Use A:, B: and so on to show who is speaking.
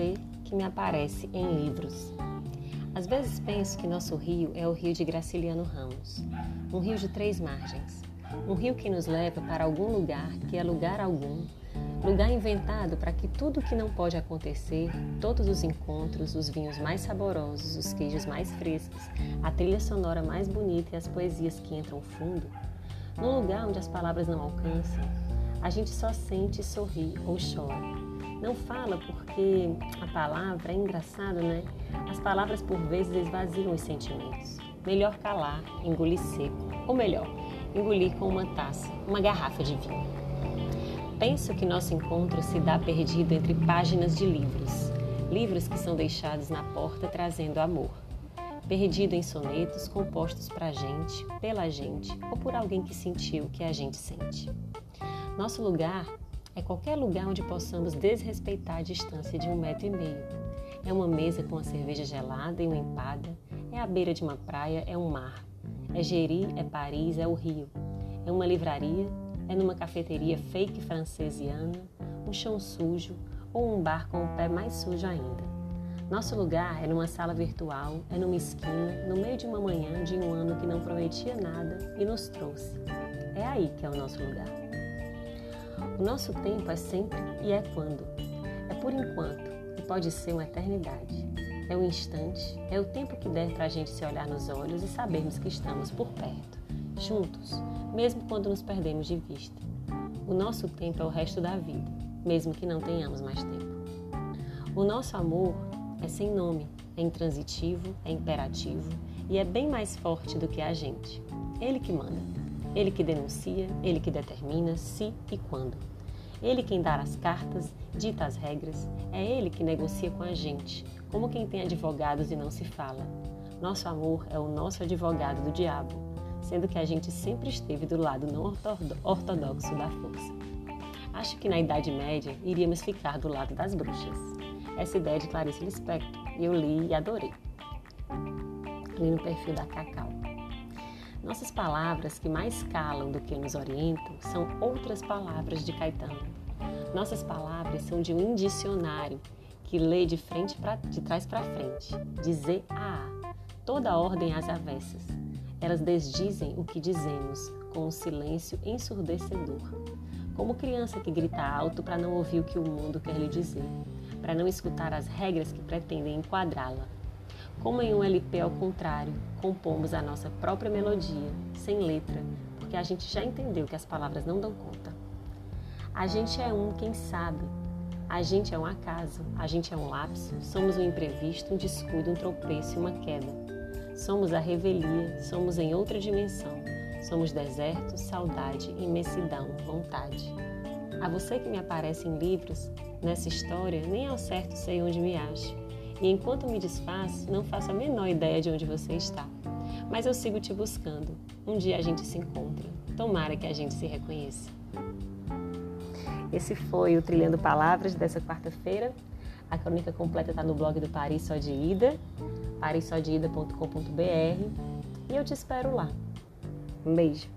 A: você que me aparece em livros. Às vezes penso que nosso rio é o rio de Graciliano Ramos, um rio de três margens, um rio que nos leva para algum lugar que é lugar algum, lugar inventado para que tudo que não pode acontecer, todos os encontros, os vinhos mais saborosos, os queijos mais frescos, a trilha sonora mais bonita e as poesias que entram fundo, num lugar onde as palavras não alcançam, a gente só sente, sorri ou chora não fala porque a palavra é engraçado, né? As palavras por vezes esvaziam os sentimentos. Melhor calar, engolir seco, ou melhor, engolir com uma taça, uma garrafa de vinho. Penso que nosso encontro se dá perdido entre páginas de livros, livros que são deixados na porta trazendo amor. Perdido em sonetos compostos para gente, pela gente ou por alguém que sentiu o que a gente sente. Nosso lugar é qualquer lugar onde possamos desrespeitar a distância de um metro e meio. É uma mesa com uma cerveja gelada e uma empada. É a beira de uma praia, é um mar. É Geri, é Paris, é o Rio. É uma livraria, é numa cafeteria fake francesiana, um chão sujo ou um bar com o pé mais sujo ainda. Nosso lugar é numa sala virtual, é numa esquina, no meio de uma manhã de um ano que não prometia nada e nos trouxe. É aí que é o nosso lugar. O nosso tempo é sempre e é quando. É por enquanto e pode ser uma eternidade. É o instante, é o tempo que der para a gente se olhar nos olhos e sabermos que estamos por perto, juntos, mesmo quando nos perdemos de vista. O nosso tempo é o resto da vida, mesmo que não tenhamos mais tempo. O nosso amor é sem nome, é intransitivo, é imperativo e é bem mais forte do que a gente. Ele que manda. Ele que denuncia, ele que determina se e quando. Ele quem dá as cartas, dita as regras, é ele que negocia com a gente, como quem tem advogados e não se fala. Nosso amor é o nosso advogado do diabo, sendo que a gente sempre esteve do lado não ortodoxo da força. Acho que na Idade Média iríamos ficar do lado das bruxas. Essa ideia de Clarice Lispector, eu li e adorei. Li no perfil da Cacau. Nossas palavras que mais calam do que nos orientam são outras palavras de Caetano. Nossas palavras são de um dicionário que lê de frente pra, de trás para frente, de Z a A, toda a ordem às avessas. Elas desdizem o que dizemos com um silêncio ensurdecedor, como criança que grita alto para não ouvir o que o mundo quer lhe dizer, para não escutar as regras que pretendem enquadrá-la. Como em um LP ao contrário, compomos a nossa própria melodia, sem letra, porque a gente já entendeu que as palavras não dão conta. A gente é um quem sabe. A gente é um acaso, a gente é um lapso, somos um imprevisto, um descuido, um tropeço e uma queda. Somos a revelia, somos em outra dimensão. Somos deserto, saudade, imensidão, vontade. A você que me aparece em livros, nessa história, nem ao certo sei onde me acho. E enquanto me desfaço, não faço a menor ideia de onde você está. Mas eu sigo te buscando. Um dia a gente se encontra. Tomara que a gente se reconheça. Esse foi o Trilhando Palavras dessa quarta-feira. A crônica completa está no blog do Paris Só de Ida, parissodeida.com.br. E eu te espero lá. Um beijo.